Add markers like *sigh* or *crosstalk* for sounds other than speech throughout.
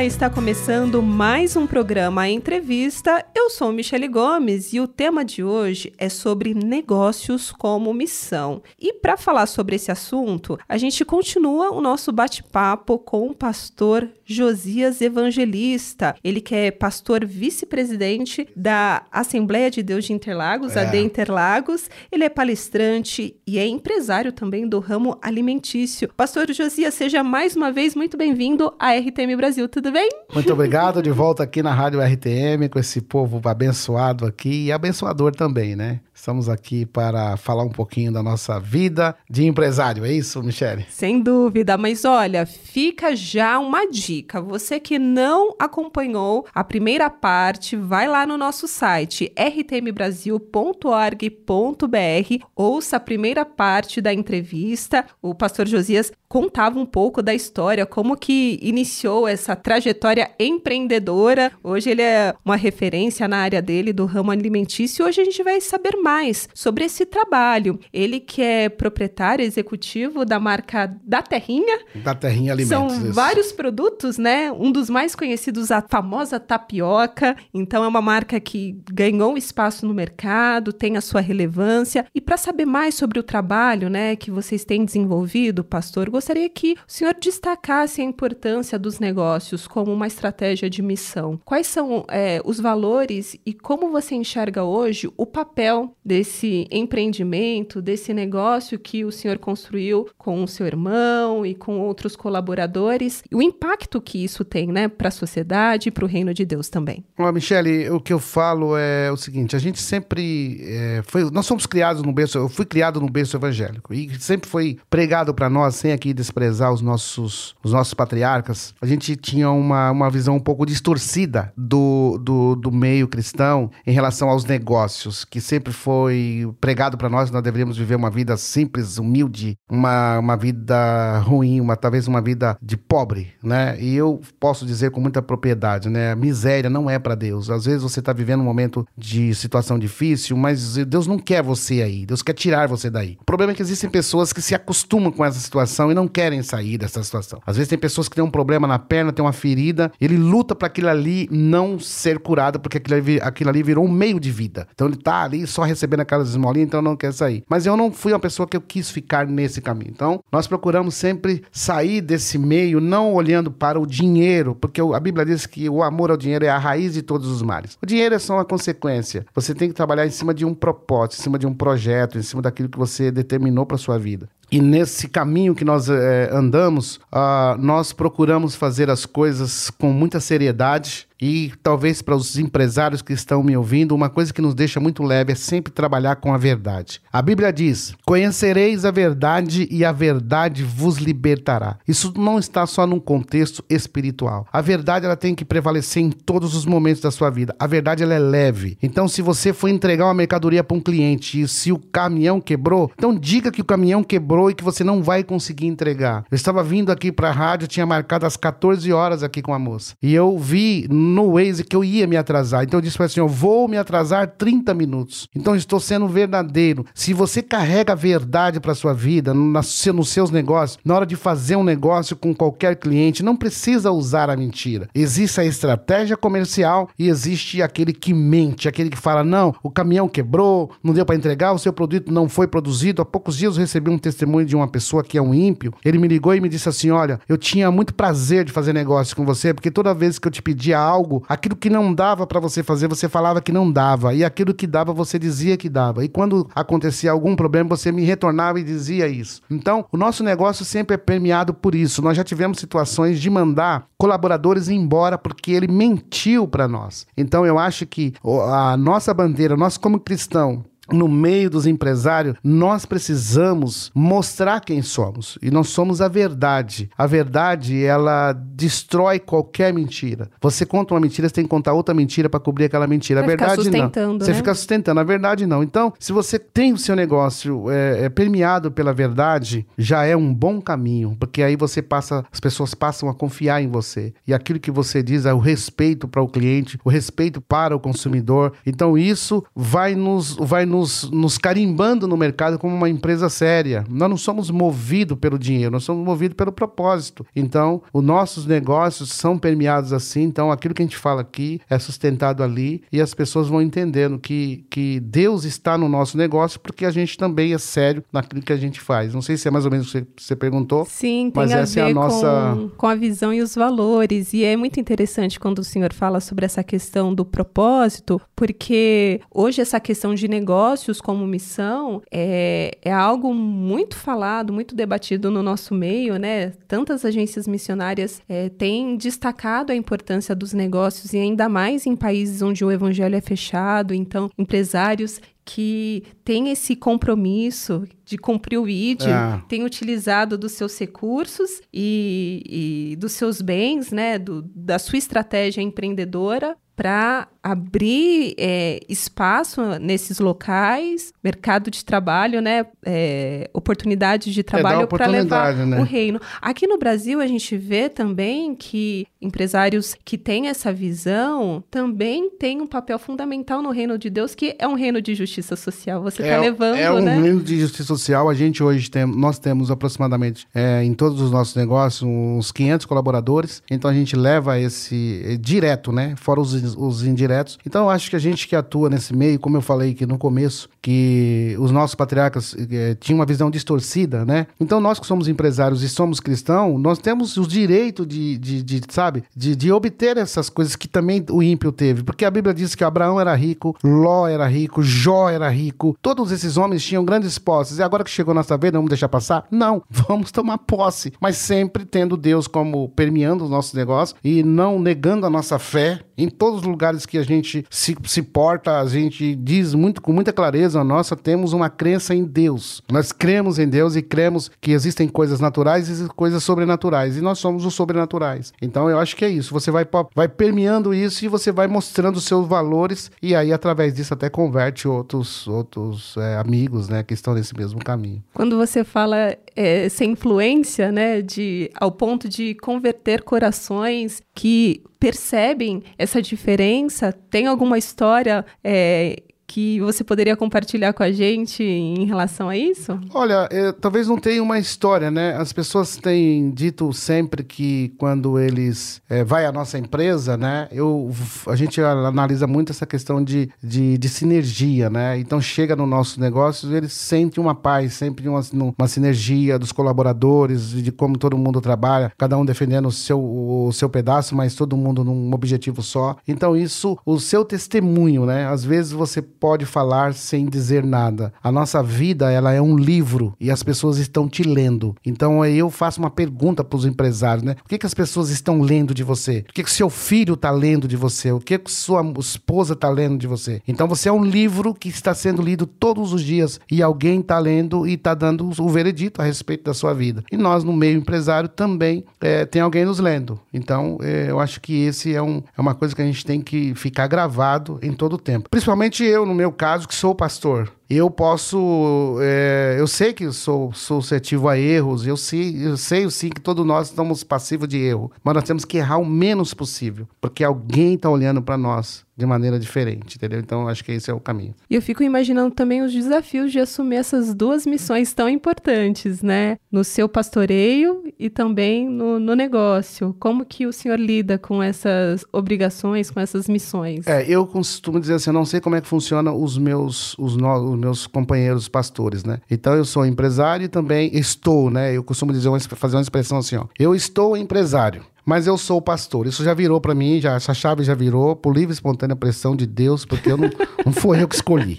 Olá, está começando mais um programa Entrevista. Eu sou Michele Gomes e o tema de hoje é sobre negócios como missão. E para falar sobre esse assunto, a gente continua o nosso bate-papo com o pastor Josias Evangelista. Ele que é pastor vice-presidente da Assembleia de Deus de Interlagos, é. AD Interlagos. Ele é palestrante e é empresário também do ramo alimentício. Pastor Josias, seja mais uma vez muito bem-vindo à RTM Brasil. Brasil, tudo bem? Muito obrigado, de volta aqui na Rádio RTM, com esse povo abençoado aqui e abençoador também, né? Estamos aqui para falar um pouquinho da nossa vida de empresário, é isso, Michele? Sem dúvida, mas olha, fica já uma dica. Você que não acompanhou a primeira parte, vai lá no nosso site rtmbrasil.org.br, ouça a primeira parte da entrevista. O pastor Josias contava um pouco da história, como que iniciou essa trajetória empreendedora. Hoje ele é uma referência na área dele do ramo alimentício. Hoje a gente vai saber mais mais sobre esse trabalho. Ele que é proprietário executivo da marca Da Terrinha. Da Terrinha Alimentos. São isso. vários produtos, né? Um dos mais conhecidos, a famosa tapioca. Então é uma marca que ganhou espaço no mercado, tem a sua relevância. E para saber mais sobre o trabalho, né, que vocês têm desenvolvido, pastor, gostaria que o senhor destacasse a importância dos negócios como uma estratégia de missão. Quais são é, os valores e como você enxerga hoje o papel desse empreendimento, desse negócio que o senhor construiu com o seu irmão e com outros colaboradores, o impacto que isso tem, né, para a sociedade e para o reino de Deus também. Ó, Michele, o que eu falo é o seguinte: a gente sempre é, foi, nós somos criados no berço, eu fui criado no berço evangélico e sempre foi pregado para nós, sem aqui desprezar os nossos, os nossos patriarcas. A gente tinha uma, uma visão um pouco distorcida do, do, do meio cristão em relação aos negócios, que sempre foi foi pregado para nós nós deveríamos viver uma vida simples, humilde, uma, uma vida ruim, uma talvez uma vida de pobre, né? E eu posso dizer com muita propriedade, né? Miséria não é para Deus. Às vezes você está vivendo um momento de situação difícil, mas Deus não quer você aí. Deus quer tirar você daí. O problema é que existem pessoas que se acostumam com essa situação e não querem sair dessa situação. Às vezes tem pessoas que têm um problema na perna, tem uma ferida, ele luta para aquilo ali não ser curado, porque aquilo ali, aquilo ali virou um meio de vida. Então ele tá ali só recebendo recebendo aquelas esmolinhas, então não quer sair. Mas eu não fui uma pessoa que eu quis ficar nesse caminho. Então, nós procuramos sempre sair desse meio, não olhando para o dinheiro, porque a Bíblia diz que o amor ao dinheiro é a raiz de todos os males. O dinheiro é só uma consequência. Você tem que trabalhar em cima de um propósito, em cima de um projeto, em cima daquilo que você determinou para sua vida. E nesse caminho que nós é, andamos, uh, nós procuramos fazer as coisas com muita seriedade, e talvez para os empresários que estão me ouvindo, uma coisa que nos deixa muito leve é sempre trabalhar com a verdade. A Bíblia diz: Conhecereis a verdade e a verdade vos libertará. Isso não está só num contexto espiritual. A verdade ela tem que prevalecer em todos os momentos da sua vida. A verdade ela é leve. Então, se você for entregar uma mercadoria para um cliente e se o caminhão quebrou, então diga que o caminhão quebrou e que você não vai conseguir entregar. Eu estava vindo aqui para a rádio, tinha marcado às 14 horas aqui com a moça. E eu vi no Waze que eu ia me atrasar. Então eu disse para assim: eu vou me atrasar 30 minutos. Então estou sendo verdadeiro. Se você carrega a verdade para sua vida, nos seus negócios, na hora de fazer um negócio com qualquer cliente, não precisa usar a mentira. Existe a estratégia comercial e existe aquele que mente, aquele que fala: não, o caminhão quebrou, não deu para entregar, o seu produto não foi produzido. Há poucos dias eu recebi um testemunho de uma pessoa que é um ímpio. Ele me ligou e me disse assim: olha, eu tinha muito prazer de fazer negócio com você, porque toda vez que eu te pedia algo, aquilo que não dava para você fazer, você falava que não dava, e aquilo que dava, você dizia que dava. E quando acontecia algum problema, você me retornava e dizia isso. Então, o nosso negócio sempre é permeado por isso. Nós já tivemos situações de mandar colaboradores embora porque ele mentiu para nós. Então, eu acho que a nossa bandeira, nós como cristão, no meio dos empresários, nós precisamos mostrar quem somos. E nós somos a verdade. A verdade, ela destrói qualquer mentira. Você conta uma mentira, você tem que contar outra mentira para cobrir aquela mentira. Vai a verdade não. Você né? fica sustentando. A verdade não. Então, se você tem o seu negócio é, é, permeado pela verdade, já é um bom caminho. Porque aí você passa, as pessoas passam a confiar em você. E aquilo que você diz é o respeito para o cliente, o respeito para o consumidor. Então, isso vai nos, vai nos nos, nos carimbando no mercado como uma empresa séria. Nós não somos movidos pelo dinheiro, nós somos movidos pelo propósito. Então, os nossos negócios são permeados assim. Então, aquilo que a gente fala aqui é sustentado ali e as pessoas vão entendendo que, que Deus está no nosso negócio porque a gente também é sério naquilo que a gente faz. Não sei se é mais ou menos o que você perguntou. Sim, tem mas a essa ver é a nossa... com, com a visão e os valores. E é muito interessante quando o senhor fala sobre essa questão do propósito, porque hoje essa questão de negócios como missão é, é algo muito falado, muito debatido no nosso meio, né? Tantas agências missionárias é, têm destacado a importância dos negócios e ainda mais em países onde o evangelho é fechado. Então, empresários que têm esse compromisso de cumprir o ID, é. têm utilizado dos seus recursos e, e dos seus bens, né, do, da sua estratégia empreendedora para abrir é, espaço nesses locais, mercado de trabalho, né, é, oportunidades de é, trabalho é, para levar né? o reino. Aqui no Brasil a gente vê também que empresários que têm essa visão também têm um papel fundamental no reino de Deus, que é um reino de justiça social. Você está é, levando, é um né? reino de justiça social. A gente hoje tem, nós temos aproximadamente é, em todos os nossos negócios uns 500 colaboradores. Então a gente leva esse direto, né, fora os os indiretos. Então, eu acho que a gente que atua nesse meio, como eu falei aqui no começo, que os nossos patriarcas é, tinham uma visão distorcida, né? Então, nós que somos empresários e somos cristãos, nós temos o direito de, de, de sabe, de, de obter essas coisas que também o ímpio teve. Porque a Bíblia diz que Abraão era rico, Ló era rico, Jó era rico, todos esses homens tinham grandes posses. E agora que chegou nossa vez, não vamos deixar passar? Não, *laughs* vamos tomar posse, mas sempre tendo Deus como permeando os nossos negócios e não negando a nossa fé em todos os lugares que a gente se, se porta, a gente diz muito com muita clareza, nossa, temos uma crença em Deus. Nós cremos em Deus e cremos que existem coisas naturais e coisas sobrenaturais. E nós somos os sobrenaturais. Então eu acho que é isso. Você vai, vai permeando isso e você vai mostrando os seus valores e aí através disso até converte outros, outros é, amigos, né, que estão nesse mesmo caminho. Quando você fala é, influência, né, de ao ponto de converter corações que percebem essa diferença? Tem alguma história é, que você poderia compartilhar com a gente em relação a isso? Olha, é, talvez não tenha uma história, né? As pessoas têm dito sempre que quando eles é, vai à nossa empresa, né? Eu, a gente analisa muito essa questão de, de, de sinergia, né? Então chega no nosso negócio, eles sentem uma paz, sempre uma, uma sinergia dos colaboradores, de como todo mundo trabalha, cada um defendendo o seu, o seu pedaço, mas todo mundo num objetivo só. Então isso, o seu testemunho, né? Às vezes você pode falar sem dizer nada. A nossa vida, ela é um livro e as pessoas estão te lendo. Então eu faço uma pergunta para os empresários, né? O que, que as pessoas estão lendo de você? O que, que seu filho está lendo de você? O que, que sua esposa está lendo de você? Então você é um livro que está sendo lido todos os dias e alguém está lendo e está dando o veredito a respeito da sua vida. E nós, no meio empresário, também é, tem alguém nos lendo. Então é, eu acho que esse é, um, é uma coisa que a gente tem que ficar gravado em todo o tempo. Principalmente eu, no meu caso, que sou pastor eu posso. É, eu sei que sou, sou suscetível a erros, eu sei, eu sei sim que todos nós estamos passivos de erro, mas nós temos que errar o menos possível, porque alguém está olhando para nós de maneira diferente, entendeu? Então acho que esse é o caminho. E eu fico imaginando também os desafios de assumir essas duas missões tão importantes, né? No seu pastoreio e também no, no negócio. Como que o senhor lida com essas obrigações, com essas missões? É, eu costumo dizer assim, eu não sei como é que funciona os meus, os, no, meus companheiros pastores, né? Então eu sou empresário e também estou, né? Eu costumo dizer fazer uma expressão assim, ó. Eu estou empresário mas eu sou pastor. Isso já virou para mim, já, essa chave já virou por livre e espontânea pressão de Deus, porque eu não, não foi eu que escolhi.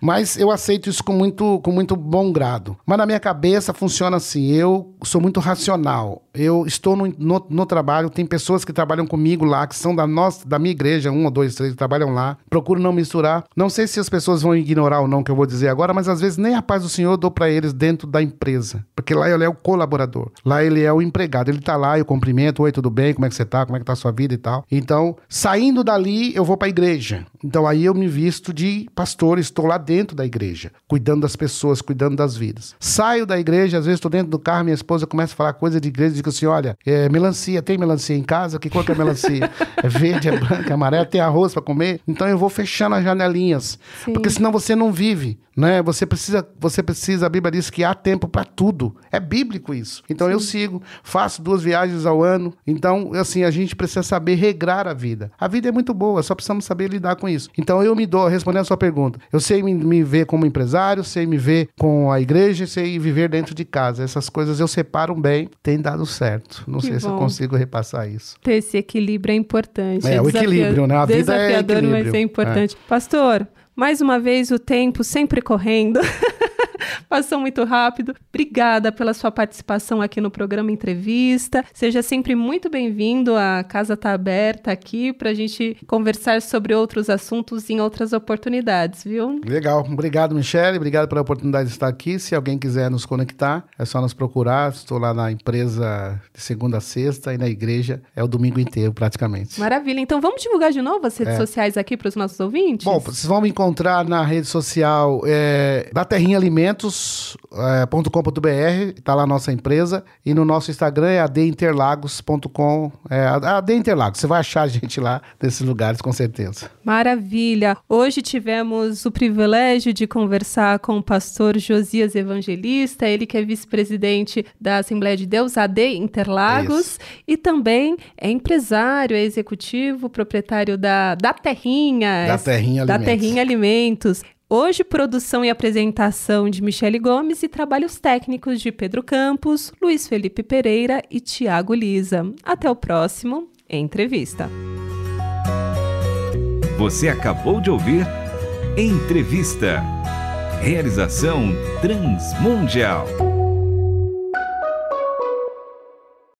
Mas eu aceito isso com muito, com muito bom grado. Mas na minha cabeça funciona assim: eu sou muito racional. Eu estou no, no, no, trabalho, tem pessoas que trabalham comigo lá, que são da, nossa, da minha igreja, um ou dois, três, que trabalham lá. Procuro não misturar. Não sei se as pessoas vão ignorar ou não o que eu vou dizer agora, mas às vezes nem a paz do Senhor eu dou para eles dentro da empresa. Porque lá ele é o colaborador. Lá ele é o empregado. Ele tá lá, eu cumprimento, oi, tudo tudo bem? Como é que você tá? Como é que tá a sua vida e tal. Então, saindo dali, eu vou para a igreja. Então aí eu me visto de pastor, estou lá dentro da igreja, cuidando das pessoas, cuidando das vidas. Saio da igreja, às vezes estou dentro do carro, minha esposa começa a falar coisa de igreja, digo assim: olha, é, melancia, tem melancia em casa? Que cor que é melancia? *laughs* é verde, é branca, é amarela, tem arroz para comer? Então eu vou fechando as janelinhas, Sim. porque senão você não vive né? Você precisa, você precisa, a Bíblia diz que há tempo para tudo. É bíblico isso. Então Sim. eu sigo, faço duas viagens ao ano. Então, assim, a gente precisa saber regrar a vida. A vida é muito boa, só precisamos saber lidar com isso. Então eu me dou, respondendo a sua pergunta, eu sei me, me ver como empresário, sei me ver com a igreja, sei viver dentro de casa. Essas coisas eu separo bem, tem dado certo. Não que sei bom. se eu consigo repassar isso. Ter esse equilíbrio é importante. É, é o equilíbrio, né? A vida é equilíbrio. mas é importante. É. Pastor, mais uma vez, o tempo sempre correndo. *laughs* *laughs* Passou muito rápido. Obrigada pela sua participação aqui no programa Entrevista. Seja sempre muito bem-vindo. A casa está aberta aqui para a gente conversar sobre outros assuntos em outras oportunidades, viu? Legal. Obrigado, Michele. Obrigado pela oportunidade de estar aqui. Se alguém quiser nos conectar, é só nos procurar. Estou lá na empresa de segunda a sexta e na igreja é o domingo inteiro, praticamente. Maravilha. Então vamos divulgar de novo as redes é. sociais aqui para os nossos ouvintes? Bom, vocês vão me encontrar na rede social é, da Terrinha Alimentos alimentos.com.br, é, está lá a nossa empresa. E no nosso Instagram é adinterlagos.com. É, AD Interlagos, você vai achar a gente lá nesses lugares, com certeza. Maravilha! Hoje tivemos o privilégio de conversar com o pastor Josias Evangelista, ele que é vice-presidente da Assembleia de Deus, AD Interlagos, e também é empresário, é executivo, proprietário da, da Terrinha. Da Terrinha Alimentos. Da Terrinha Alimentos. Hoje, produção e apresentação de Michele Gomes e trabalhos técnicos de Pedro Campos, Luiz Felipe Pereira e Tiago Lisa. Até o próximo Entrevista. Você acabou de ouvir Entrevista. Realização Transmundial.